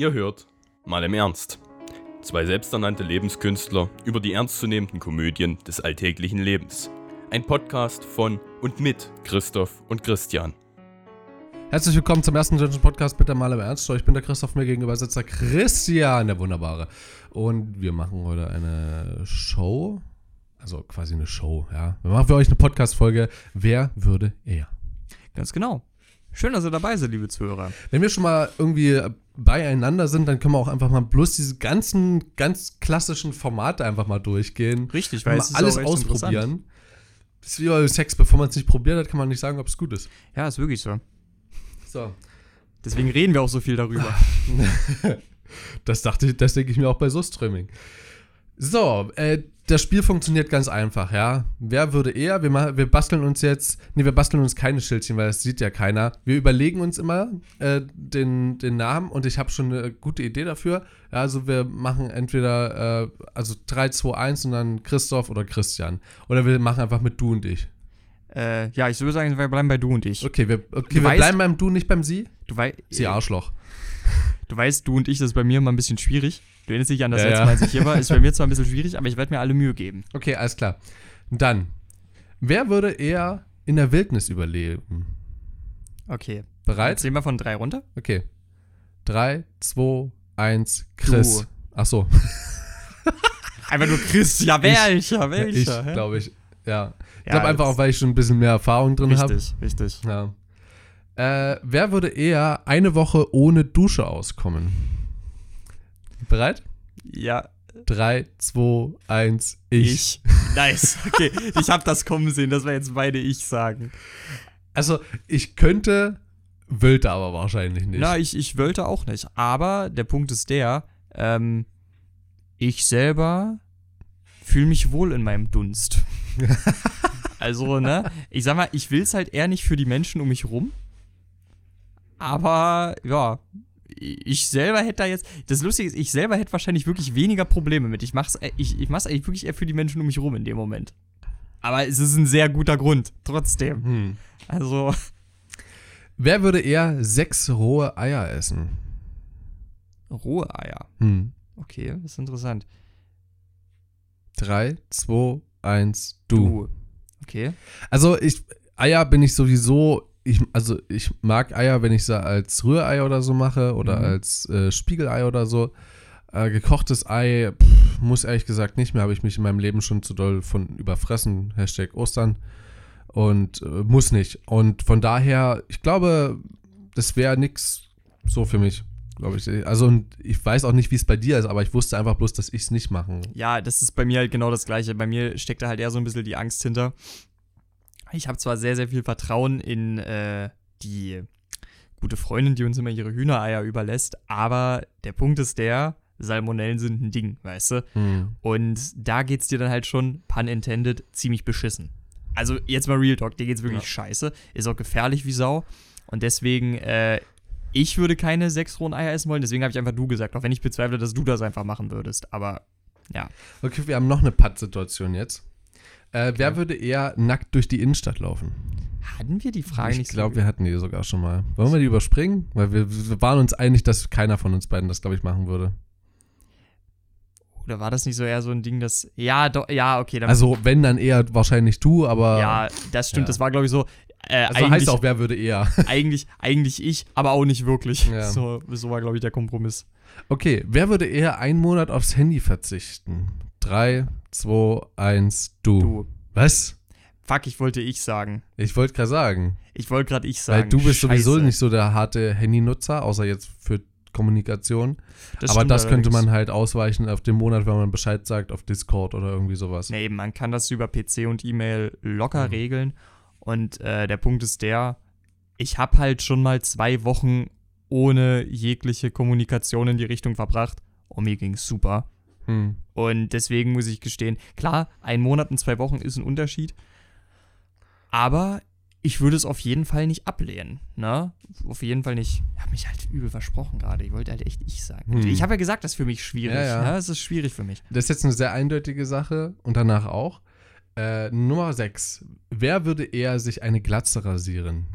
Ihr hört mal im Ernst. Zwei selbsternannte Lebenskünstler über die ernstzunehmenden Komödien des alltäglichen Lebens. Ein Podcast von und mit Christoph und Christian. Herzlich willkommen zum ersten deutschen Podcast mit der Mal im Ernst. Ich bin der Christoph, mir gegenüber sitzt der Christian, der Wunderbare. Und wir machen heute eine Show, also quasi eine Show, ja. Wir machen für euch eine Podcast-Folge. Wer würde er? Ganz genau. Schön, dass ihr dabei seid, liebe Zuhörer. Wenn wir schon mal irgendwie beieinander sind, dann können wir auch einfach mal bloß diese ganzen, ganz klassischen Formate einfach mal durchgehen. Richtig, weil mal es ist alles ausprobieren. Das ist wie bei Sex, bevor man es nicht probiert hat, kann man nicht sagen, ob es gut ist. Ja, ist wirklich so. So. Deswegen reden wir auch so viel darüber. Das dachte ich, das denke ich mir auch bei so Streaming. So, äh, das Spiel funktioniert ganz einfach, ja. Wer würde eher? Wir, machen, wir basteln uns jetzt, nee, wir basteln uns keine Schildchen, weil das sieht ja keiner. Wir überlegen uns immer äh, den, den Namen und ich habe schon eine gute Idee dafür. Ja, also wir machen entweder, äh, also 3, 2, 1 und dann Christoph oder Christian. Oder wir machen einfach mit du und ich. äh, ja, ich würde sagen, wir bleiben bei du und ich. Okay, wir, okay, wir weißt- bleiben beim du, nicht beim sie. Du, wei Sie Arschloch. du weißt, du und ich, das ist bei mir immer ein bisschen schwierig. Du erinnerst dich an das Ja, letzte ja. Mal, als ich hier war. Ist bei mir zwar ein bisschen schwierig, aber ich werde mir alle Mühe geben. Okay, alles klar. Dann, wer würde eher in der Wildnis überleben? Okay. Bereit? Zählen wir von drei runter? Okay. 3, 2, 1, Chris. Du. Ach so. Einfach nur Chris. Ja, welcher? Welcher? ich hä? glaube ich. Ja. Ich Ja, glaube einfach auch, weil ich schon ein bisschen mehr Erfahrung drin habe. Richtig, richtig. Ja. Äh, wer würde eher eine Woche ohne Dusche auskommen? Bereit? Ja, 3, 2, 1, ich. ich. Nice. Okay, ich habe das kommen sehen, dass wir jetzt beide ich sagen. Also, ich könnte, wollte aber wahrscheinlich nicht. Na, ich, ich wollte auch nicht. Aber der Punkt ist der, ähm, ich selber fühle mich wohl in meinem Dunst. also, ne, ich sag mal, ich will es halt eher nicht für die Menschen um mich rum. Aber, ja, ich selber hätte da jetzt, das Lustige ist, ich selber hätte wahrscheinlich wirklich weniger Probleme mit. Ich mach's, äh, ich, ich mach's eigentlich wirklich eher für die Menschen um mich rum in dem Moment. Aber es ist ein sehr guter Grund, trotzdem. Hm. Also, Wer würde eher sechs rohe Eier essen? rohe Eier. Hm. Okay, das ist interessant. 3, 2, 1, du. Okay. Also ich, Eier bin ich sowieso, ich, also ich mag Eier, wenn ich sie als Rührei oder so mache oder Mhm. als äh, Spiegelei oder so. Äh, gekochtes Ei, pff, muss ehrlich gesagt nicht mehr, habe ich mich in meinem Leben schon zu doll von überfressen. Hashtag Ostern. Und äh, muss nicht. Und von daher, ich glaube, das wäre nix so für mich, glaube ich. Also und ich weiß auch nicht, wie es bei dir ist, aber ich wusste einfach bloß, dass ich es nicht machen. Ja, das ist bei mir halt genau das Gleiche. Bei mir steckt da halt eher so ein bisschen die Angst hinter. Ich habe zwar sehr, sehr viel Vertrauen in äh, die gute Freundin, die uns immer ihre Hühnereier überlässt, aber der Punkt ist der, Salmonellen sind ein Ding, weißt du? Hm. Und da geht's dir dann halt schon, pun intended, ziemlich beschissen. Also jetzt mal Real Talk, dir geht's wirklich Ja. scheiße, ist auch gefährlich wie Sau. Und deswegen, äh, ich würde keine sechs rohen Eier essen wollen, deswegen habe ich einfach du gesagt, auch wenn ich bezweifle, dass du das einfach machen würdest. Aber ja, Okay, wir haben noch eine Pattsituation jetzt. Äh, Wer würde eher nackt durch die Innenstadt laufen? hatten wir die Frage ich nicht glaube, so? wir hatten die sogar schon mal. Wollen wir die überspringen? Weil wir, wir waren uns einig, dass keiner von uns beiden das, glaube ich, machen würde. Oder war das nicht so eher so ein Ding, das. Ja, doch, ja, okay. Also, wenn, dann eher wahrscheinlich du, aber. ja, das stimmt, ja. das war, glaube ich, so. Äh, also heißt auch, wer würde eher. eigentlich, eigentlich ich, aber auch nicht wirklich. Ja. So, so war, glaube ich, der Kompromiss. Okay, wer würde eher einen Monat aufs Handy verzichten? Drei, zwei, eins, du. Du. Was? Fuck, ich wollte ich sagen. Ich wollte gerade sagen. Ich wollte gerade ich sagen. Weil du bist sowieso Scheiße. nicht so der harte Handynutzer, außer jetzt für Kommunikation. Das Aber das könnte allerdings. man halt ausweichen auf den Monat, wenn man Bescheid sagt, auf Discord oder irgendwie sowas. Nee, man kann das über PC und E-Mail locker Mhm. regeln. Und äh, der Punkt ist der, ich habe halt schon mal zwei Wochen ohne jegliche Kommunikation in die Richtung verbracht. Und mir ging's super. Hm. Und deswegen muss ich gestehen, klar, ein Monat und zwei Wochen ist ein Unterschied. Aber ich würde es auf jeden Fall nicht ablehnen. Ne? Auf jeden Fall nicht. Ich habe mich halt übel versprochen gerade. Ich wollte halt echt ich sagen. Hm. Ich habe ja gesagt, das ist für mich schwierig. Ja, ja. Ja, es ist schwierig für mich. Das ist jetzt eine sehr eindeutige Sache und danach auch. Äh, Nummer 6. Wer würde eher sich eine Glatze rasieren?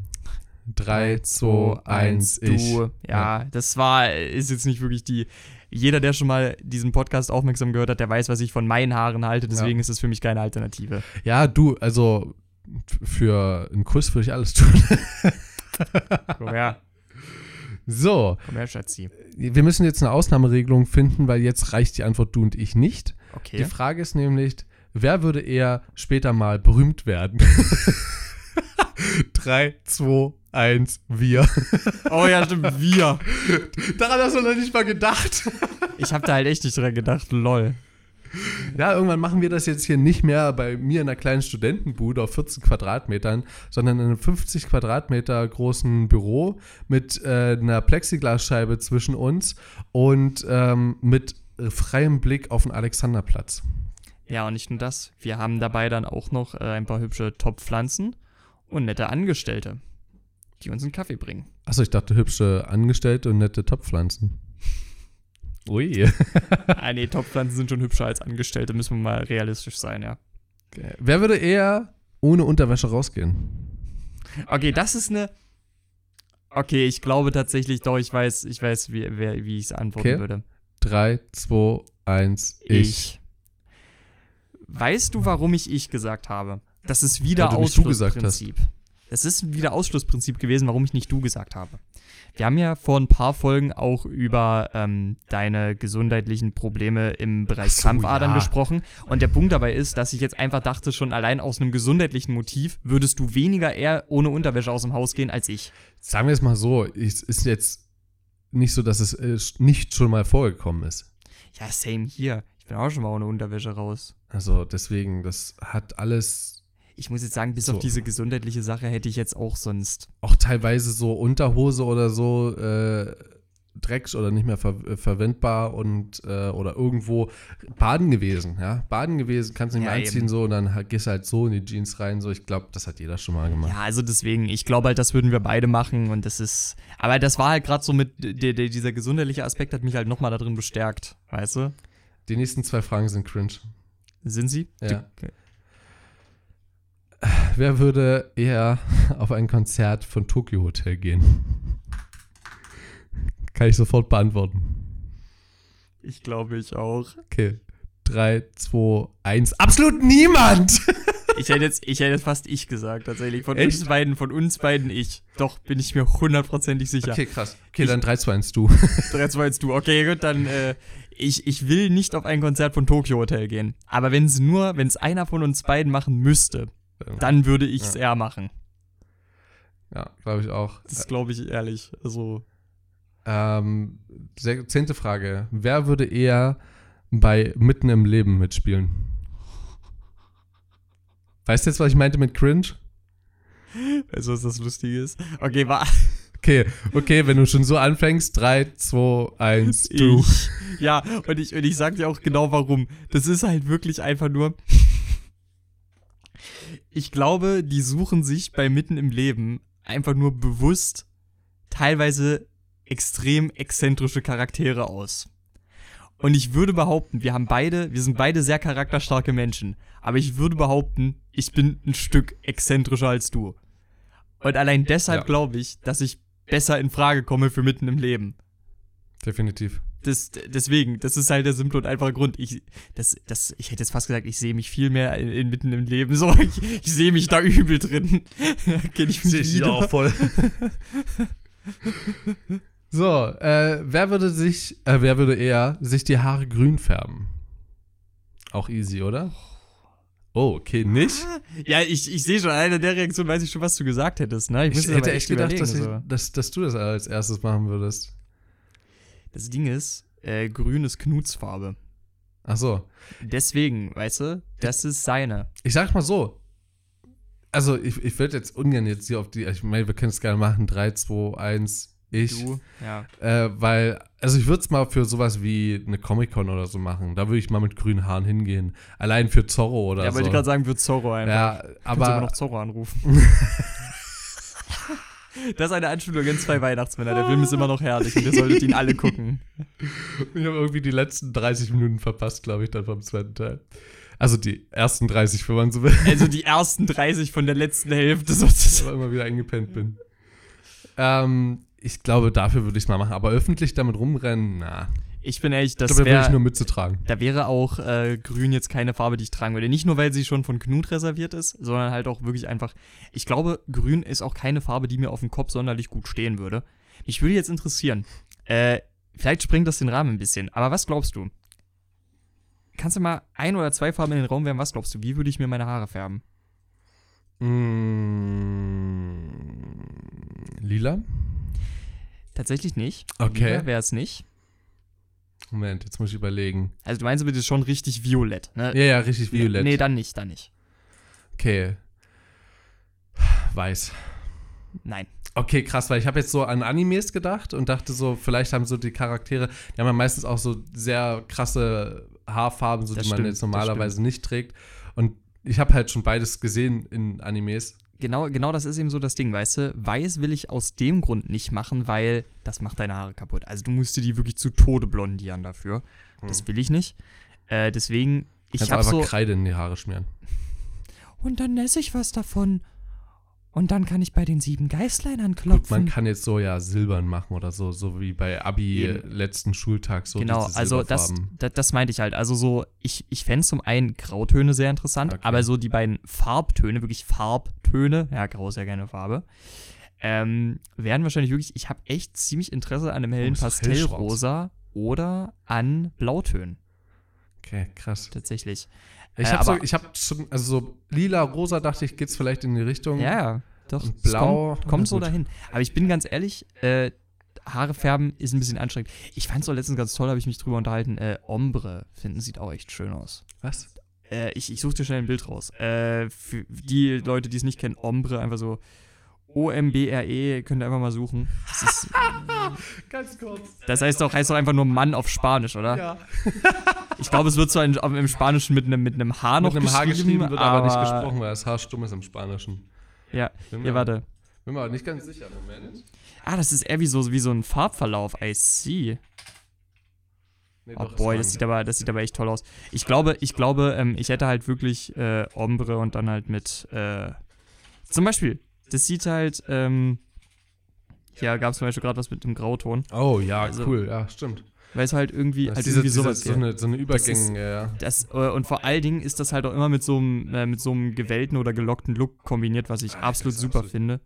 3, 2, 1, ich. Du. Ja, das war, ist jetzt nicht wirklich die. Jeder, der schon mal diesen Podcast aufmerksam gehört hat, der weiß, was ich von meinen Haaren halte. Deswegen Ja. ist es für mich keine Alternative. Ja, du, also für einen Kuss würde ich alles tun. Komm her, So, komm her, Schatzi. wir müssen jetzt eine Ausnahmeregelung finden, weil jetzt reicht die Antwort du und ich nicht. Okay. Die Frage ist nämlich, wer würde eher später mal berühmt werden? 3, 2, 1, wir. Oh ja, stimmt, wir. Daran hast du noch nicht mal gedacht. Ich habe da halt echt nicht dran gedacht, lol. Ja, irgendwann machen wir das jetzt hier nicht mehr bei mir in einer kleinen Studentenbude auf 14 Quadratmetern, sondern in einem 50 Quadratmeter großen Büro mit äh, einer Plexiglasscheibe zwischen uns und ähm, mit freiem Blick auf den Alexanderplatz. Ja, und nicht nur das. Wir haben dabei dann auch noch äh, ein paar hübsche Top-Pflanzen und nette Angestellte, die uns einen Kaffee bringen. Achso, ich dachte hübsche Angestellte und nette Topfpflanzen. Ui. ah, nee, Top-Pflanzen sind schon hübscher als Angestellte, müssen wir mal realistisch sein, ja. Wer würde eher ohne Unterwäsche rausgehen? Okay, das ist eine. Okay, ich glaube tatsächlich, doch, ich weiß, ich weiß, wie, wie ich es antworten Okay. würde. 3, 2, 1, ich. Weißt du, warum ich ich gesagt habe? Das ist wieder Weil du hast. Das ist wieder Ausschlussprinzip gewesen, warum ich nicht du gesagt habe. Wir haben ja vor ein paar Folgen auch über ähm, deine gesundheitlichen Probleme im Bereich so, Krampfadern ja. gesprochen. Und der Punkt dabei ist, dass ich jetzt einfach dachte, schon allein aus einem gesundheitlichen Motiv würdest du weniger eher ohne Unterwäsche aus dem Haus gehen als ich. Sagen wir es mal so, es ist jetzt nicht so, dass es äh, nicht schon mal vorgekommen ist. Ja, same hier. Ich bin auch schon mal ohne Unterwäsche raus. Also deswegen, das hat alles Ich muss jetzt sagen, bis So. auf diese gesundheitliche Sache hätte ich jetzt auch sonst. auch teilweise so Unterhose oder so äh, Drecks oder nicht mehr ver äh, verwendbar und äh, oder irgendwo baden gewesen, ja. Baden gewesen, kannst nicht mehr Ja, anziehen eben. so und dann gehst halt so in die Jeans rein, so. Ich glaube, das hat jeder schon mal gemacht. Ja, also deswegen, ich glaube halt, das würden wir beide machen und das ist. Aber das war halt gerade so mit. Der, der, dieser gesundheitliche Aspekt hat mich halt nochmal da drin bestärkt, weißt du? Die nächsten zwei Fragen sind cringe. Sind sie? Ja. Die- Wer würde eher auf ein Konzert von Tokyo Hotel gehen? Kann ich sofort beantworten. Ich glaube, ich auch. Okay. 3, 2, 1. Absolut niemand! Ich hätte jetzt, ich hätte jetzt fast ich gesagt, tatsächlich. Von Echt? uns beiden, von uns beiden ich. Doch, bin ich mir hundertprozentig sicher. Okay, krass. Okay, Ich- dann 3, 2, 1 du. 3, 2, 1, du. Okay, gut, dann, äh, ich, ich will nicht auf ein Konzert von Tokyo Hotel gehen. Aber wenn es nur, wenn es einer von uns beiden machen müsste, dann würde ich es eher machen. Ja, glaube ich auch. Das glaube ich ehrlich. Also, Ähm, zehnte Frage. Wer würde eher bei Mitten im Leben mitspielen? Weißt du jetzt, was ich meinte mit cringe? weißt du, was das Lustige ist? Okay, war. Okay, okay, wenn du schon so anfängst, 3, 2, 1, du. Ich. Ja, und ich, und ich sag dir auch genau warum. Das ist halt wirklich einfach nur. Ich glaube, die suchen sich bei Mitten im Leben einfach nur bewusst teilweise extrem exzentrische Charaktere aus. Und ich würde behaupten, wir haben beide, wir sind beide sehr charakterstarke Menschen. Aber ich würde behaupten, ich bin ein Stück exzentrischer als du. Und allein deshalb Ja. glaube ich, dass ich besser in Frage komme für Mitten im Leben Definitiv. Das, deswegen, das ist halt der simple und einfache Grund. Ich, das, das, ich hätte jetzt fast gesagt, ich sehe mich viel mehr in, in mitten im Leben. So, ich, ich sehe mich da übel drin. Kenn ich mich wieder. voll. so, äh, wer würde sich, äh, wer würde eher sich die Haare grün färben? Auch easy, oder? Oh, okay, nicht? Ja, ich, ich sehe schon, einer der Reaktion weiß ich schon, was du gesagt hättest. Ne? Ich jetzt hätte echt gedacht, dass, ich, so. dass, dass du das als erstes machen würdest. Das Ding ist, äh, grün ist Knutsfarbe. Ach so. Deswegen, weißt du, das ist seine. Ich sag mal so. Also, ich, ich würde jetzt ungern jetzt hier auf die, ich meine, wir können es gerne machen. 3, 2, 1, ich. Du, ja. Äh, weil, also ich würde es mal für sowas wie eine Comic-Con oder so machen. Da würde ich mal mit grünen Haaren hingehen. Allein für Zorro oder Ja, so. wollte ich gerade sagen, wird Zorro einfach. ja, aber aber noch Zorro anrufen. das ist eine Anspielung in zwei Weihnachtsmänner. Der Film ist immer noch herrlich und ihr solltet ihn alle gucken. ich habe irgendwie die letzten 30 Minuten verpasst, glaube ich, dann vom zweiten Teil. Also die ersten 30, wenn man so will. Also die ersten 30 von der letzten Hälfte sozusagen. aber immer wieder eingepennt bin. Ähm, ich glaube, dafür würde ich es mal machen. Aber öffentlich damit rumrennen, na. Ich bin ehrlich, Ich das glaube, da wäre nur mitzutragen. Da wäre auch äh, grün jetzt keine Farbe, die ich tragen würde. Nicht nur, weil sie schon von Knut reserviert ist, sondern halt auch wirklich einfach. Ich glaube, grün ist auch keine Farbe, die mir auf dem Kopf sonderlich gut stehen würde. Mich würde jetzt interessieren, äh, vielleicht springt das den Rahmen ein bisschen, aber was glaubst du? Kannst du mal ein oder zwei Farben in den Raum werfen? Was glaubst du? Wie würde ich mir meine Haare färben? Mm, lila? Tatsächlich nicht. Okay. Wäre es nicht. Moment, jetzt muss ich überlegen. Also du meinst bitte schon richtig violett, ne? Ja, ja, richtig violett. Nee, dann nicht, dann nicht. Okay. Weiß. Nein. Okay, krass, weil ich habe jetzt so an Animes gedacht und dachte so, vielleicht haben so die Charaktere, die haben ja meistens auch so sehr krasse Haarfarben, so Das die man stimmt, jetzt das normalerweise nicht trägt. Und ich habe halt schon beides gesehen in Animes. Genau, genau das ist eben so das Ding, weißt du? Weiß will ich aus dem Grund nicht machen, weil das macht deine Haare kaputt. Also du musst dir die wirklich zu Tode blondieren dafür. Das will ich nicht. Äh, deswegen, ich Kannst habe so. Kreide in die Haare schmieren. Und dann esse ich was davon. Und dann kann ich bei den sieben Geißlein Gut, anklopfen. man kann jetzt so ja silbern machen oder so, so wie bei Abi Eben. letzten Schultag, so genau, diese also das, das, das meinte ich halt. Also so, ich, ich fände zum einen Grautöne sehr interessant, Okay. aber so die beiden Farbtöne, wirklich Farbtöne, ja, Grau ist ja keine Farbe, ähm, wären wahrscheinlich wirklich, ich habe echt ziemlich Interesse an einem hellen doch Pastellrosa oder an Blautönen, Okay, krass. tatsächlich. Ich Äh, habe so, ich hab schon, also so lila, rosa dachte ich, geht's vielleicht in die Richtung. Ja, ja, doch. Und blau, Kommt, kommt so gut. dahin. Aber ich bin ganz ehrlich, äh, Haare färben ist ein bisschen anstrengend. Ich fand es auch letztens ganz toll, habe ich mich drüber unterhalten. Äh, Ombre finden sieht auch echt schön aus. Was? Äh, ich ich suche dir schnell ein Bild raus. Äh, für die Leute, die es nicht kennen, Ombre, einfach so O-M-B-R-E, könnt ihr einfach mal suchen. Das, ist, Ganz kurz. das heißt doch, heißt doch einfach nur Mann auf Spanisch, oder? Ja. Ich glaube, es wird zwar in, im Spanischen mit einem mit einem H noch Mit einem H geschrieben wird aber, nicht aber- gesprochen, weil das H stumm ist im Spanischen. Ja, Bin mir, hier, warte. Bin mir aber nicht ganz sicher. Moment. Ah, das ist eher wie so, wie so ein Farbverlauf. I see. Nee, Oh doch, boy, das sieht aber, das sieht aber echt toll aus. Ich glaube, ich glaube, ähm, ich hätte halt wirklich äh, Ombre und dann halt mit, äh, zum Beispiel, das sieht halt, ähm, hier gab es zum Beispiel gerade was mit dem Grauton, Oh ja, Also- cool, ja, stimmt. weil es halt irgendwie, Das halt diese, irgendwie diese, sowas so, hier. eine, so eine Übergänge, ja. Das, äh, und vor allen Dingen ist das halt auch immer mit so einem, äh, mit so einem gewellten oder gelockten Look kombiniert, was ich Ah, absolut super absolut- finde.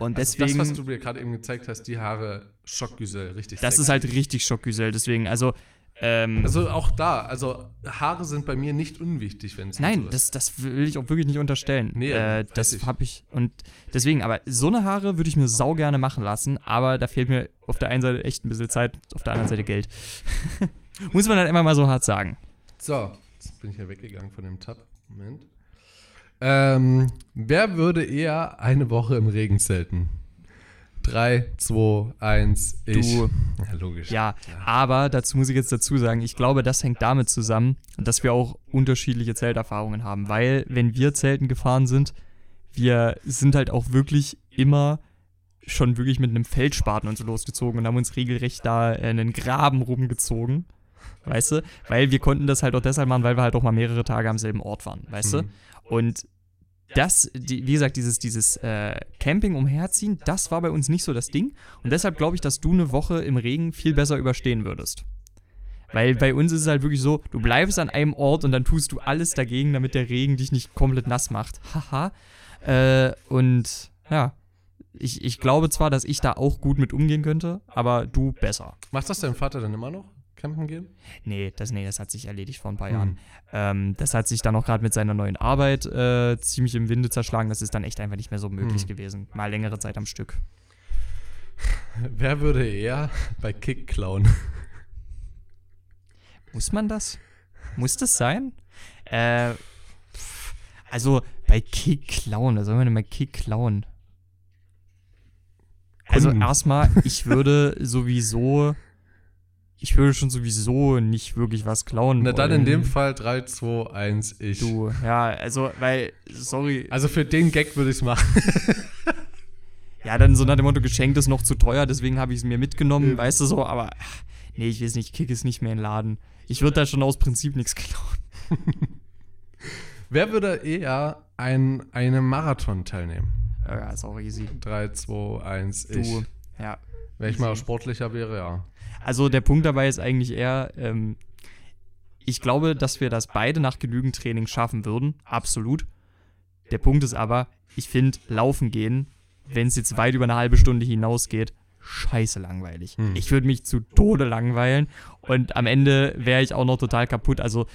Und Also deswegen, das, was du mir gerade eben gezeigt hast, die Haare, Schockgüsel, richtig das sexy. ist halt richtig Schockgüsel. Deswegen, also, ähm, Also auch da, also Haare sind bei mir nicht unwichtig, wenn es Nein, das, das will ich auch wirklich nicht unterstellen. Nee, äh, das habe ich. Und deswegen, aber so eine Haare würde ich mir sau gerne machen lassen, aber da fehlt mir auf der einen Seite echt ein bisschen Zeit, auf der anderen Seite Geld. Muss man dann immer mal so hart sagen. So, jetzt bin ich ja weggegangen von dem Tab. Moment. Ähm, wer würde eher eine Woche im Regen zelten? 3, 2, 1, ich. Du. Ja, logisch. Ja, aber dazu muss ich jetzt dazu sagen, ich glaube, das hängt damit zusammen, dass wir auch unterschiedliche Zelterfahrungen haben. Weil, wenn wir Zelten gefahren sind, wir sind halt auch wirklich immer schon wirklich mit einem Feldspaten und so losgezogen und haben uns regelrecht da einen Graben rumgezogen. Weißt du? Weil wir konnten das halt auch deshalb machen, weil wir halt auch mal mehrere Tage am selben Ort waren. Weißt Mhm. du? Und das, die, wie gesagt, dieses, dieses äh, Camping umherziehen, das war bei uns nicht so das Ding. Und deshalb glaube ich, dass du eine Woche im Regen viel besser überstehen würdest. Weil bei uns ist es halt wirklich so, du bleibst an einem Ort und dann tust du alles dagegen, damit der Regen dich nicht komplett nass macht. Haha. äh, und ja, ich, ich glaube zwar, dass ich da auch gut mit umgehen könnte, aber du besser. Macht das dein Vater dann immer noch? Campen gehen? Nee, das, nee, das hat sich erledigt vor ein paar Hm. Jahren. Ähm, das hat sich dann auch gerade mit seiner neuen Arbeit äh, ziemlich im Winde zerschlagen. Das ist dann echt einfach nicht mehr so möglich Hm. gewesen. Mal längere Zeit am Stück. Wer würde eher bei Kick klauen? Muss man das? Muss das sein? Äh, also bei Kick klauen, was soll man denn bei Kick klauen? Also erstmal, ich würde sowieso, ich würde schon sowieso nicht wirklich was klauen. Na dann in wollen. dem Fall 3, 2, 1, ich. Du, ja, also, weil, sorry, Also für den Gag würde ich es machen. ja, dann so nach dem Motto, geschenkt ist noch zu teuer, deswegen habe ich es mir mitgenommen, Eben. weißt du so, aber nee, ich weiß nicht, Kick ist nicht mehr in Laden. Ich würde da schon aus Prinzip nichts klauen. Wer würde eher an einem Marathon teilnehmen? Ja, ist auch easy. 3, 2, 1, ich. Du, Ja. Wenn ich mal sportlicher wäre, ja. Also der Punkt dabei ist eigentlich eher, ähm, ich glaube, dass wir das beide nach genügend Training schaffen würden. Absolut. Der Punkt ist aber, ich finde, laufen gehen, wenn es jetzt weit über eine halbe Stunde hinausgeht, scheiße langweilig. Hm. Ich würde mich zu Tode langweilen und am Ende wäre ich auch noch total kaputt. Also,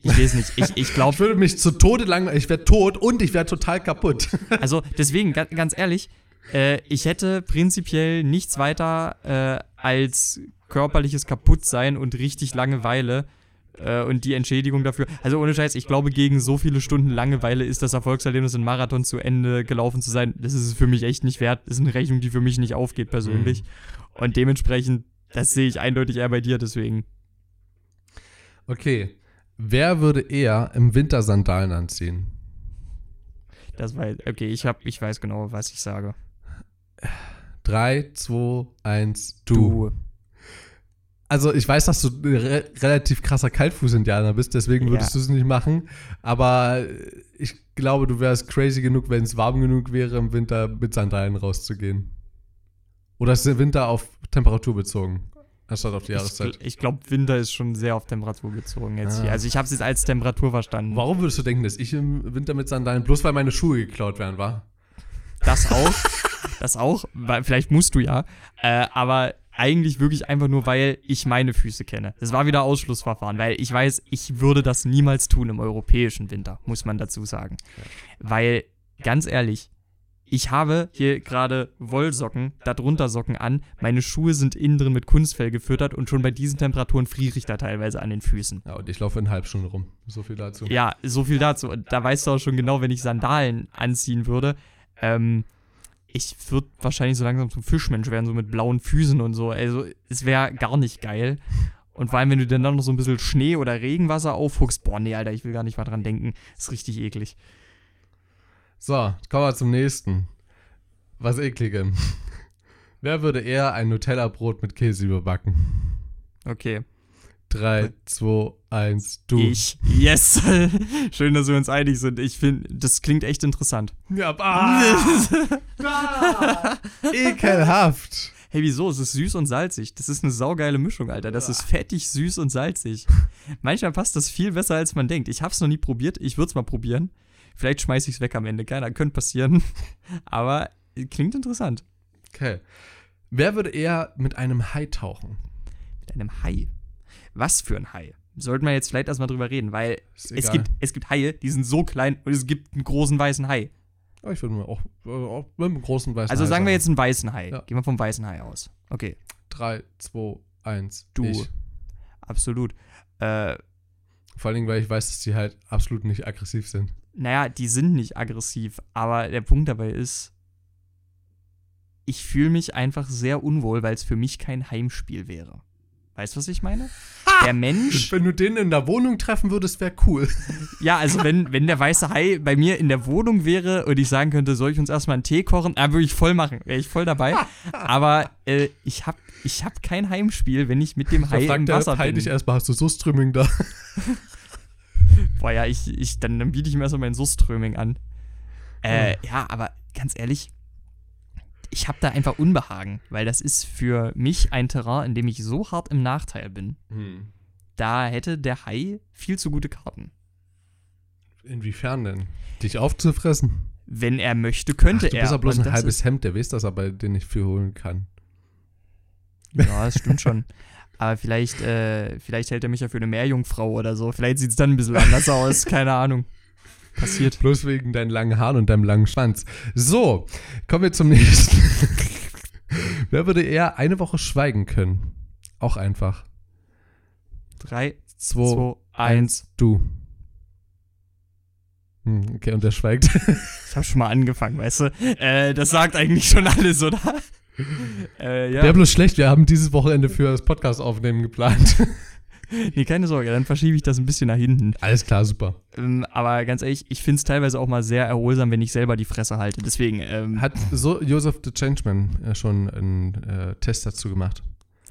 ich weiß nicht. Ich, ich Ich glaube, würde mich zu Tode langweilen. Ich wäre tot und ich wäre total kaputt. also deswegen, ganz, ganz ehrlich, äh, ich hätte prinzipiell nichts weiter äh, als körperliches Kaputtsein und richtig Langeweile äh, und die Entschädigung dafür. Also ohne Scheiß, ich glaube, gegen so viele Stunden Langeweile ist das Erfolgserlebnis, ein Marathon zu Ende gelaufen zu sein. Das ist es für mich echt nicht wert. Das ist eine Rechnung, die für mich nicht aufgeht persönlich. Und dementsprechend, das sehe ich eindeutig eher bei dir, deswegen. Okay. Wer würde eher im Winter Sandalen anziehen? Das war, okay, ich, hab, ich weiß genau, was ich sage. 3, 2, 1, du. Also ich weiß, dass du ein re relativ krasser Kaltfuß-Indianer bist, deswegen würdest Ja. du es nicht machen. Aber ich glaube, du wärst crazy genug, wenn es warm genug wäre, im Winter mit Sandalen rauszugehen. Oder ist der Winter auf Temperatur bezogen, anstatt auf die Ich, Jahreszeit? gl- ich glaube, Winter ist schon sehr auf Temperatur bezogen jetzt Ah. hier. Also ich habe es jetzt als Temperatur verstanden. Warum würdest du denken, dass ich im Winter mit Sandalen, bloß weil meine Schuhe geklaut werden, war? Das auch. das auch. Weil, vielleicht musst du ja. Äh, aber eigentlich wirklich einfach nur, weil ich meine Füße kenne. Das war wieder Ausschlussverfahren, weil ich weiß, ich würde das niemals tun im europäischen Winter, muss man dazu sagen. Weil, ganz ehrlich, ich habe hier gerade Wollsocken, darunter Socken an. Meine Schuhe sind innen drin mit Kunstfell gefüttert und schon bei diesen Temperaturen friere ich da teilweise an den Füßen. Ja, und ich laufe in Stunde rum. So viel dazu. Ja, so viel dazu. Und da weißt du auch schon genau, wenn ich Sandalen anziehen würde, ähm, ich würde wahrscheinlich so langsam zum Fischmensch werden, so mit blauen Füßen und so. Also, es wäre gar nicht geil. Und vor allem, wenn du dann noch so ein bisschen Schnee oder Regenwasser aufhuckst, boah, nee, Alter, ich will gar nicht mal dran denken. ist richtig eklig. So, kommen wir zum nächsten. Was ekligem. Wer würde eher ein Nutella-Brot mit Käse überbacken? Okay. 3, 2, 1, du. Ich. Yes. Schön, dass wir uns einig sind. Ich finde, das klingt echt interessant. Ja, ah, ah, ekelhaft. Hey, wieso? Es ist süß und salzig. Das ist eine saugeile Mischung, Alter. Das ist fettig, süß und salzig. Manchmal passt das viel besser, als man denkt. Ich hab's noch nie probiert. Ich würde es mal probieren. Vielleicht schmeiß ich's weg am Ende. Keiner, könnte passieren. Aber klingt interessant. Okay. Wer würde eher mit einem Hai tauchen? Mit einem Hai. Was für ein Hai? Sollten wir jetzt vielleicht erstmal drüber reden, weil es gibt, es gibt Haie, die sind so klein und es gibt einen großen weißen Hai. Oh, ich würde mir auch, äh, auch mit einem großen weißen Also Hai sagen wir jetzt einen weißen Hai. Ja. Gehen wir vom weißen Hai aus. Okay, 3, 2, 1, Du. Ich. absolut. Äh, Vor allen Dingen, weil ich weiß, dass die halt absolut nicht aggressiv sind. naja, die sind nicht aggressiv, aber der Punkt dabei ist, ich fühle mich einfach sehr unwohl, weil es für mich kein Heimspiel wäre. Weißt du, was ich meine? Der Mensch, Wenn du den in der Wohnung treffen würdest, wäre cool. ja, also wenn, wenn der weiße Hai bei mir in der Wohnung wäre und ich sagen könnte, soll ich uns erstmal einen Tee kochen, dann würde ich voll machen, wäre ich voll dabei. Aber äh, ich habe ich hab kein Heimspiel, wenn ich mit dem Hai im der Wasser Hai bin. dich erstmal, hast du so Ströming da? Boah, ja, ich, ich, dann, dann biete ich mir erstmal meinen Suströming an. Äh, ja, aber ganz ehrlich, ich habe da einfach Unbehagen, weil das ist für mich ein Terrain, in dem ich so hart im Nachteil bin. Hm. Da hätte der Hai viel zu gute Karten. Inwiefern denn? Dich aufzufressen? Wenn er möchte, könnte Ach, du er. bist ja bloß ein halbes Hemd, der weiß das aber, den ich für holen kann. Ja, das stimmt schon. Aber vielleicht, äh, vielleicht hält er mich ja für eine Meerjungfrau oder so. Vielleicht sieht es dann ein bisschen anders aus. Keine Ahnung. Passiert. Bloß wegen deinen langen Haaren und deinem langen Schwanz. So, kommen wir zum nächsten. Wer würde eher eine Woche schweigen können? Auch einfach. Drei, Zwei, zwei, eins. du. Hm, okay, und der schweigt. Ich habe schon mal angefangen, weißt du? Äh, das sagt eigentlich schon alles, oder? äh, ja. Wäre bloß schlecht, wir haben dieses Wochenende für das Podcast aufnehmen geplant. Nee, keine Sorge, dann verschiebe ich das ein bisschen nach hinten. Alles klar, super. Ähm, aber ganz ehrlich, ich finde es teilweise auch mal sehr erholsam, wenn ich selber die Fresse halte. Deswegen, ähm, Hat so Joseph the Changeman äh, schon einen äh, Test dazu gemacht?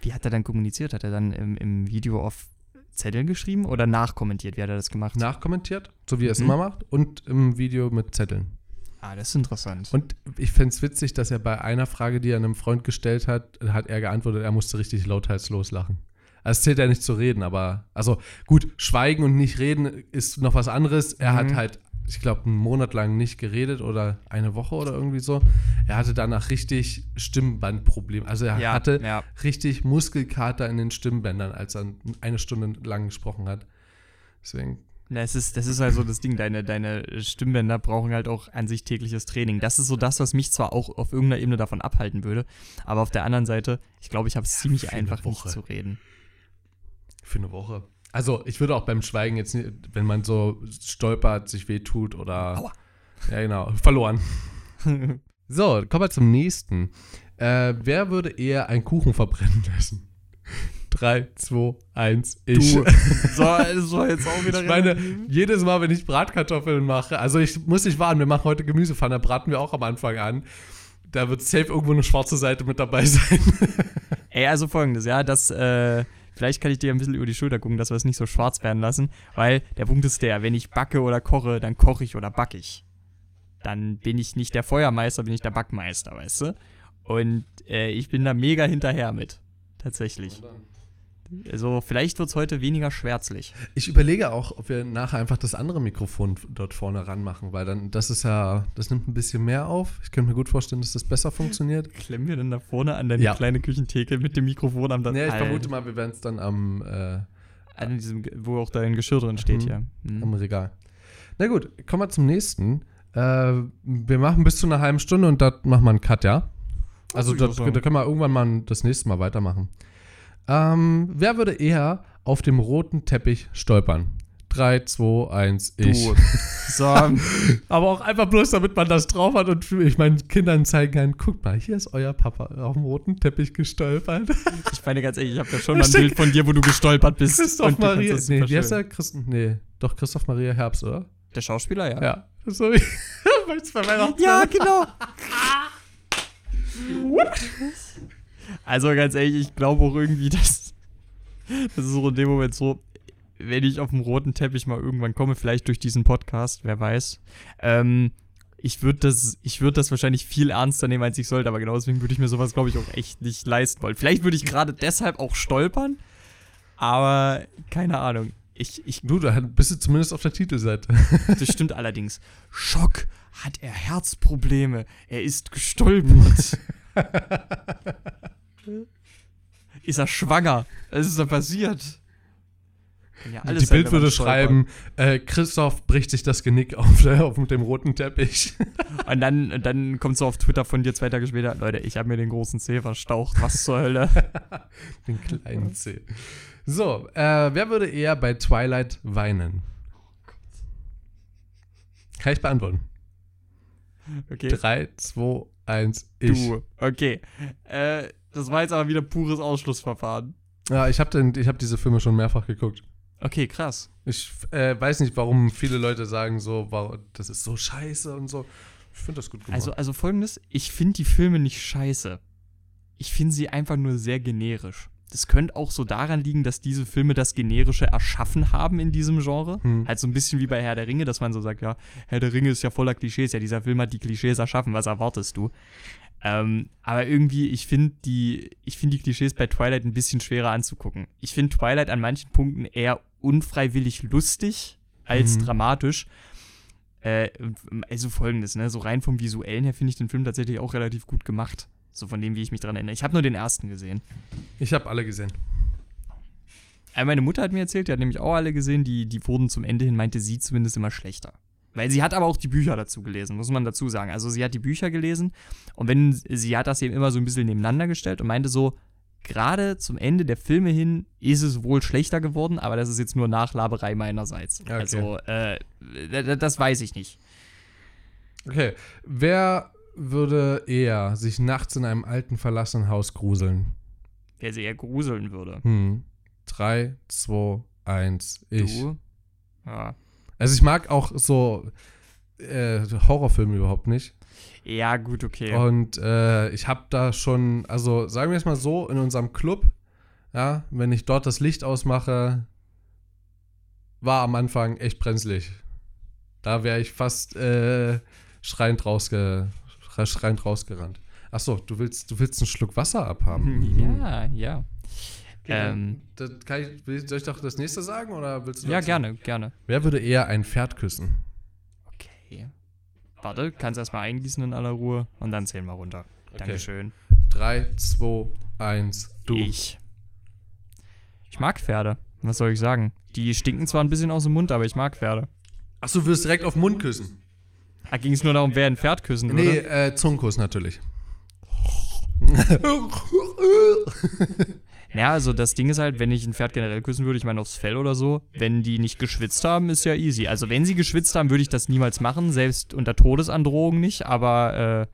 wie hat er dann kommuniziert? Hat er dann im, im Video auf Zetteln geschrieben oder nachkommentiert? Wie hat er das gemacht? Nachkommentiert, so wie er es Mhm. immer macht, und im Video mit Zetteln. Ah, das ist interessant. Und ich fände es witzig, dass er bei einer Frage, die er einem Freund gestellt hat, hat er geantwortet, er musste richtig lauthals loslachen. Also es zählt ja nicht zu reden, aber, also gut, schweigen und nicht reden ist noch was anderes. Er hat Mhm. halt, ich glaube, einen Monat lang nicht geredet oder eine Woche oder irgendwie so. Er hatte danach richtig Stimmbandprobleme. Also er ja, hatte ja. richtig Muskelkater in den Stimmbändern, als er eine Stunde lang gesprochen hat. Deswegen, Das ist, das ist halt so das Ding, deine, deine Stimmbänder brauchen halt auch an sich tägliches Training. Das ist so das, was mich zwar auch auf irgendeiner Ebene davon abhalten würde, aber auf der anderen Seite, ich glaube, ich habe es ziemlich für eine einfach, nicht Woche. zu reden. Für eine Woche. Also ich würde auch beim Schweigen jetzt, nicht, wenn man so stolpert, sich wehtut oder. Aua. Ja, genau. Verloren. So, kommen wir zum nächsten. Äh, wer würde eher einen Kuchen verbrennen lassen? 3, 2, 1, ich. Du. So, war jetzt auch wieder Ich meine, jedes Mal, wenn ich Bratkartoffeln mache, also ich muss nicht warten, wir machen heute Gemüsepfanne, da braten wir auch am Anfang an. Da wird safe irgendwo eine schwarze Seite mit dabei sein. Ey, also folgendes, ja, das, äh, vielleicht kann ich dir ein bisschen über die Schulter gucken, dass wir es nicht so schwarz werden lassen, weil der Punkt ist der, wenn ich backe oder koche, dann koche ich oder backe ich. Dann bin ich nicht der Feuermeister, bin ich der Backmeister, weißt du? Und äh, ich bin da mega hinterher mit. Tatsächlich. Also, vielleicht wird es heute weniger schwärzlich. Ich überlege auch, ob wir nachher einfach das andere Mikrofon dort vorne ranmachen, weil dann, das ist ja, das nimmt ein bisschen mehr auf. Ich könnte mir gut vorstellen, dass das besser funktioniert. Klemmen wir denn da vorne an deine Ja. kleine Küchentheke mit dem Mikrofon am Nee, ich Alter. vermute mal, wir werden es dann am, äh, An diesem, wo auch dein Geschirr drin steht Mhm. hier. Mhm. am Regal. Na gut, kommen wir zum nächsten. Äh, wir machen bis zu einer halben Stunde und da machen wir einen Cut, ja? Also ich da, auch sagen. da können wir irgendwann mal das nächste Mal weitermachen. Ähm, wer würde eher auf dem roten Teppich stolpern? 3, 2, 1, ich. Du. So, Aber auch einfach bloß, damit man das drauf hat und ich meinen Kindern zeigen kann, guckt mal, hier ist euer Papa auf dem roten Teppich gestolpert. ich meine ganz ehrlich, ich habe ja schon mal ein Bild von dir, wo du gestolpert bist. Christoph Maria, nee, wie heißt schön. er? Christ, nee, doch Christoph Maria Herbst, oder? Der Schauspieler, ja. Ja. Sorry. Ja, genau. Also ganz ehrlich, ich glaube auch irgendwie, dass das ist so in dem Moment so, wenn ich auf dem roten Teppich mal irgendwann komme, vielleicht durch diesen Podcast, wer weiß. Ähm, ich würde das, ich würde das wahrscheinlich viel ernster nehmen, als ich sollte, aber genau deswegen würde ich mir sowas, glaube ich, auch echt nicht leisten wollen. Vielleicht würde ich gerade deshalb auch stolpern, aber keine Ahnung. Ich, ich, Du, da bist du zumindest auf der Titelseite. das stimmt allerdings. Schock, hat er Herzprobleme? Er ist gestolpert. ist er schwanger? Was ist da passiert? Ja alles Die sein, Bild würde schreiben, äh, Christoph bricht sich das Genick auf, der, auf dem roten Teppich. Und dann, und dann kommt so auf Twitter von dir zwei Tage später, Leute, ich habe mir den großen Zeh verstaucht. Was zur Hölle? Den kleinen C. So, äh, wer würde eher bei Twilight weinen? Kann ich beantworten. Okay. 3, 2, 1, ich. Du. Okay. Äh, das war jetzt aber wieder pures Ausschlussverfahren. Ja, ich habe hab diese Filme schon mehrfach geguckt. Okay, krass. Ich äh, weiß nicht, warum viele Leute sagen so, wow, das ist so scheiße und so. Ich finde das gut gemacht. Also, also folgendes, ich finde die Filme nicht scheiße. Ich finde sie einfach nur sehr generisch. Das könnte auch so daran liegen, dass diese Filme das Generische erschaffen haben in diesem Genre. Hm. Halt so ein bisschen wie bei Herr der Ringe, dass man so sagt, ja, Herr der Ringe ist ja voller Klischees, ja, dieser Film hat die Klischees erschaffen, was erwartest du? Ähm, aber irgendwie, ich finde die, ich finde die Klischees bei Twilight ein bisschen schwerer anzugucken. Ich finde Twilight an manchen Punkten eher unfreiwillig lustig als Mhm. dramatisch. Äh, also folgendes, ne? So rein vom Visuellen her finde ich den Film tatsächlich auch relativ gut gemacht. So von dem, wie ich mich dran erinnere. Ich habe nur den ersten gesehen. ich habe alle gesehen. Äh, meine Mutter hat mir erzählt, die hat nämlich auch alle gesehen, die, die wurden zum Ende hin, meinte sie zumindest immer schlechter. Weil sie hat aber auch die Bücher dazu gelesen, muss man dazu sagen. Also sie hat die Bücher gelesen und wenn sie hat das eben immer so ein bisschen nebeneinander gestellt und meinte so, gerade zum Ende der Filme hin ist es wohl schlechter geworden, aber das ist jetzt nur Nachlaberei meinerseits. Okay. Also, äh, das weiß ich nicht. Okay, wer würde eher sich nachts in einem alten verlassenen Haus gruseln? Wer sie eher gruseln würde. Hm. 3, 2, 1, ich. Du? Ja. Also ich mag auch so äh, Horrorfilme überhaupt nicht. Ja, gut, okay. Und äh, ich habe da schon, also sagen wir es mal so, in unserem Club, ja, wenn ich dort das Licht ausmache, war am Anfang echt brenzlig. Da wäre ich fast äh, schreiend, rausge, schreiend rausgerannt. Achso, du willst, du willst einen Schluck Wasser abhaben. Ja, ja. Ähm, Das kann ich, soll ich doch das nächste sagen oder willst du ja, gerne, gerne. Wer würde eher ein Pferd küssen? Okay. Warte, kannst erstmal eingießen in aller Ruhe und dann zählen wir runter. Dankeschön. 3, 2, 1, du. Ich. Ich mag Pferde. Was soll ich sagen? Die stinken zwar ein bisschen aus dem Mund, aber ich mag Pferde. Achso, du wirst direkt auf den Mund küssen. Da ging es nur darum, wer ein Pferd küssen würde. Nee, äh, Zungenkuss natürlich. Ja, also das Ding ist halt, wenn ich ein Pferd generell küssen würde, ich meine aufs Fell oder so, wenn die nicht geschwitzt haben, ist ja easy. Also wenn sie geschwitzt haben, würde ich das niemals machen, selbst unter Todesandrohung nicht, aber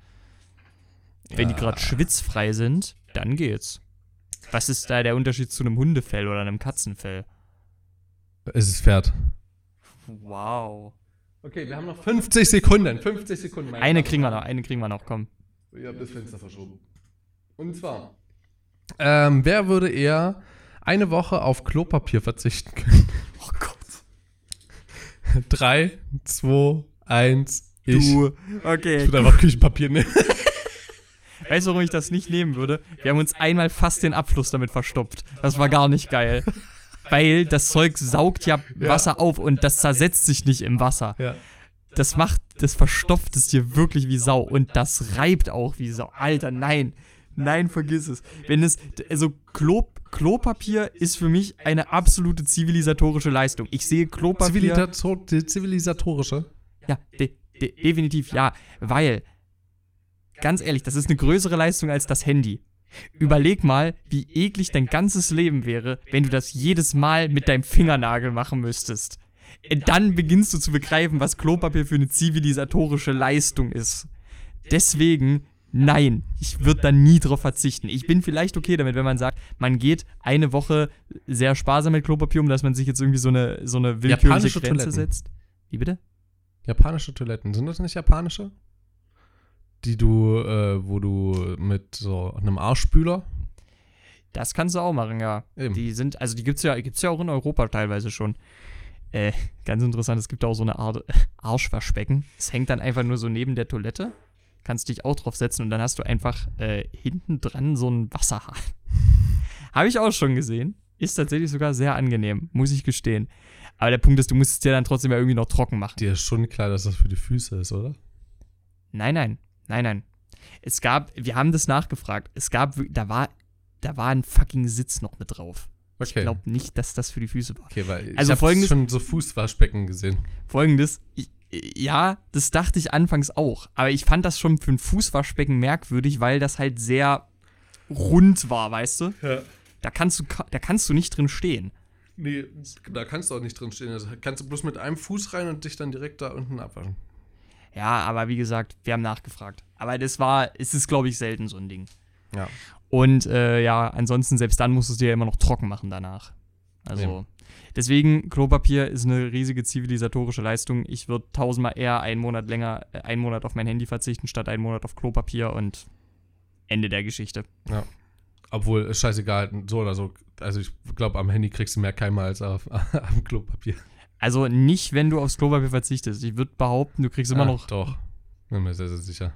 äh, wenn die Ja. gerade schwitzfrei sind, dann geht's. Was ist da der Unterschied zu einem Hundefell oder einem Katzenfell? Es ist Pferd. Wow. Okay, wir haben noch 50 Sekunden. 50 Sekunden. Eine Damen kriegen wir noch, eine kriegen wir noch, komm. Ich habe das Fenster verschoben. Und zwar: ähm, Wer würde eher eine Woche auf Klopapier verzichten können? Oh Gott. 3, 2, 1, ich. Du. Ich Okay. würde einfach Küchenpapier nehmen. Weißt du, warum ich das nicht nehmen würde? Wir haben uns einmal fast den Abfluss damit verstopft. Das war gar nicht geil. Weil das Zeug saugt ja Ja. Wasser auf und das zersetzt sich nicht im Wasser. ja. Das macht, das verstopft es dir wirklich wie Sau und das reibt auch wie Sau. Alter, nein. Nein, vergiss es. Wenn es, also Klo, Klopapier ist für mich eine absolute zivilisatorische Leistung. Ich sehe Klopapier. Zivilisator zivilisatorische. Ja, de, de, definitiv ja, weil, ganz ehrlich, das ist eine größere Leistung als das Handy. Überleg mal, wie eklig dein ganzes Leben wäre, wenn du das jedes Mal mit deinem Fingernagel machen müsstest. Äh, Dann beginnst du zu begreifen, was Klopapier für eine zivilisatorische Leistung ist. Deswegen, nein, ich würde da nie drauf verzichten. Ich bin vielleicht okay damit, wenn man sagt, man geht eine Woche sehr sparsam mit Klopapier um, dass man sich jetzt irgendwie so eine, so eine willkürliche Japanische Grenze Toiletten. setzt. Wie bitte? Japanische Toiletten. Sind das nicht japanische? Die du, äh, wo du mit so einem Arschspüler. Das kannst du auch machen, ja. Eben. Die sind, also die gibt's ja, gibt's ja auch in Europa teilweise schon. Äh, ganz interessant, es gibt auch so eine Art Arschwaschbecken. Es hängt dann einfach nur so neben der Toilette. Kannst dich auch drauf setzen und dann hast du einfach äh, hinten dran so einen Wasserhahn. Habe ich auch schon gesehen. Ist tatsächlich sogar sehr angenehm, muss ich gestehen. Aber der Punkt ist, du musst es dir dann trotzdem ja irgendwie noch trocken machen. Dir ist schon klar, dass das für die Füße ist, oder? Nein, nein, nein, nein. Es gab, wir haben das nachgefragt. Es gab, da war, da war ein fucking Sitz noch mit drauf. Ich Okay. glaube nicht, dass das für die Füße war. okay, weil Also ich habe folgendes- schon so Fußwaschbecken gesehen. Folgendes, ich, ja, das dachte ich anfangs auch, aber ich fand das schon für ein Fußwaschbecken merkwürdig, weil das halt sehr rund war, weißt du? Ja. Da kannst du, da kannst du nicht drin stehen. Nee, da kannst du auch nicht drin stehen. Also kannst du bloß mit einem Fuß rein und dich dann direkt da unten abwaschen. Ja, aber wie gesagt, wir haben nachgefragt. Aber das war, es ist, glaube ich, selten so ein Ding. Ja. Und äh, ja, ansonsten, selbst dann musst du es dir ja immer noch trocken machen danach. Also, Ja. Deswegen, Klopapier ist eine riesige zivilisatorische Leistung. Ich würde tausendmal eher einen Monat länger, äh, einen Monat auf mein Handy verzichten, statt einen Monat auf Klopapier und Ende der Geschichte. Obwohl, ist scheißegal, so oder so. Also ich glaube, am Handy kriegst du mehr Keime als auf, am Klopapier. Also nicht, wenn du aufs Klopapier verzichtest. Ich würde behaupten, du kriegst immer Ah, noch Doch. Bin mir sehr, sehr sicher.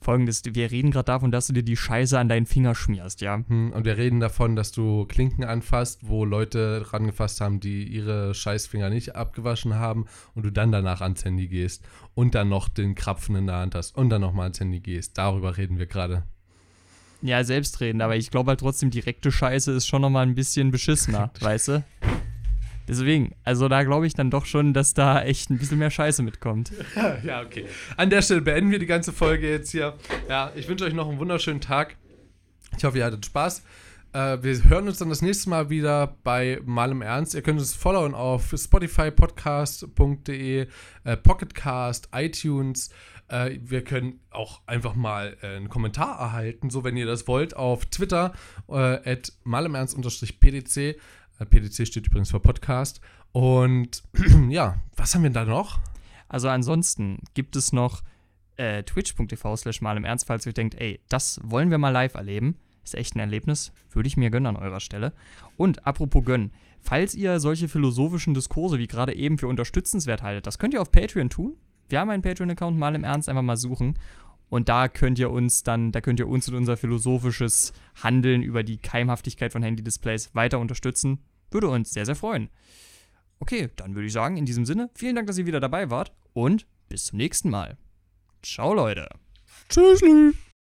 Folgendes. Wir reden gerade davon, dass du dir die Scheiße an deinen Finger schmierst, ja? Hm, Und wir reden davon, dass du Klinken anfasst, wo Leute rangefasst haben, die ihre Scheißfinger nicht abgewaschen haben und du dann danach ans Handy gehst und dann noch den Krapfen in der Hand hast und dann nochmal ans Handy gehst. Darüber reden wir gerade. Ja, selbstredend, aber ich glaube halt trotzdem, direkte Scheiße ist schon nochmal ein bisschen beschissener, weißt du? Deswegen, also da glaube ich dann doch schon, dass da echt ein bisschen mehr Scheiße mitkommt. Ja, okay. An der Stelle beenden wir die ganze Folge jetzt hier. Ja, ich wünsche euch noch einen wunderschönen Tag. Ich hoffe, ihr hattet Spaß. Äh, wir hören uns dann das nächste Mal wieder bei Mal im Ernst. Ihr könnt uns followen auf Spotify, podcast.de, äh, Pocketcast, iTunes. Äh, wir können auch einfach mal äh, einen Kommentar erhalten, so wenn ihr das wollt, auf Twitter, äh, at malimernst-pdc. PDC steht übrigens für Podcast. Und ja, was haben wir da noch? Also ansonsten gibt es noch äh, twitch.tv slash mal im Ernst, falls ihr denkt, ey, das wollen wir mal live erleben. Ist echt ein Erlebnis. Würde ich mir gönnen an eurer Stelle. Und apropos gönnen, falls ihr solche philosophischen Diskurse wie gerade eben für unterstützenswert haltet, das könnt ihr auf Patreon tun. wir haben einen Patreon-Account, mal im Ernst, einfach mal suchen. Und da könnt ihr uns dann, da könnt ihr uns und unser philosophisches Handeln über die Keimhaftigkeit von Handy-Displays weiter unterstützen. Würde uns sehr, sehr freuen. Okay, dann würde ich sagen, in diesem Sinne, vielen Dank, dass ihr wieder dabei wart und bis zum nächsten Mal. Ciao, Leute. Tschüss.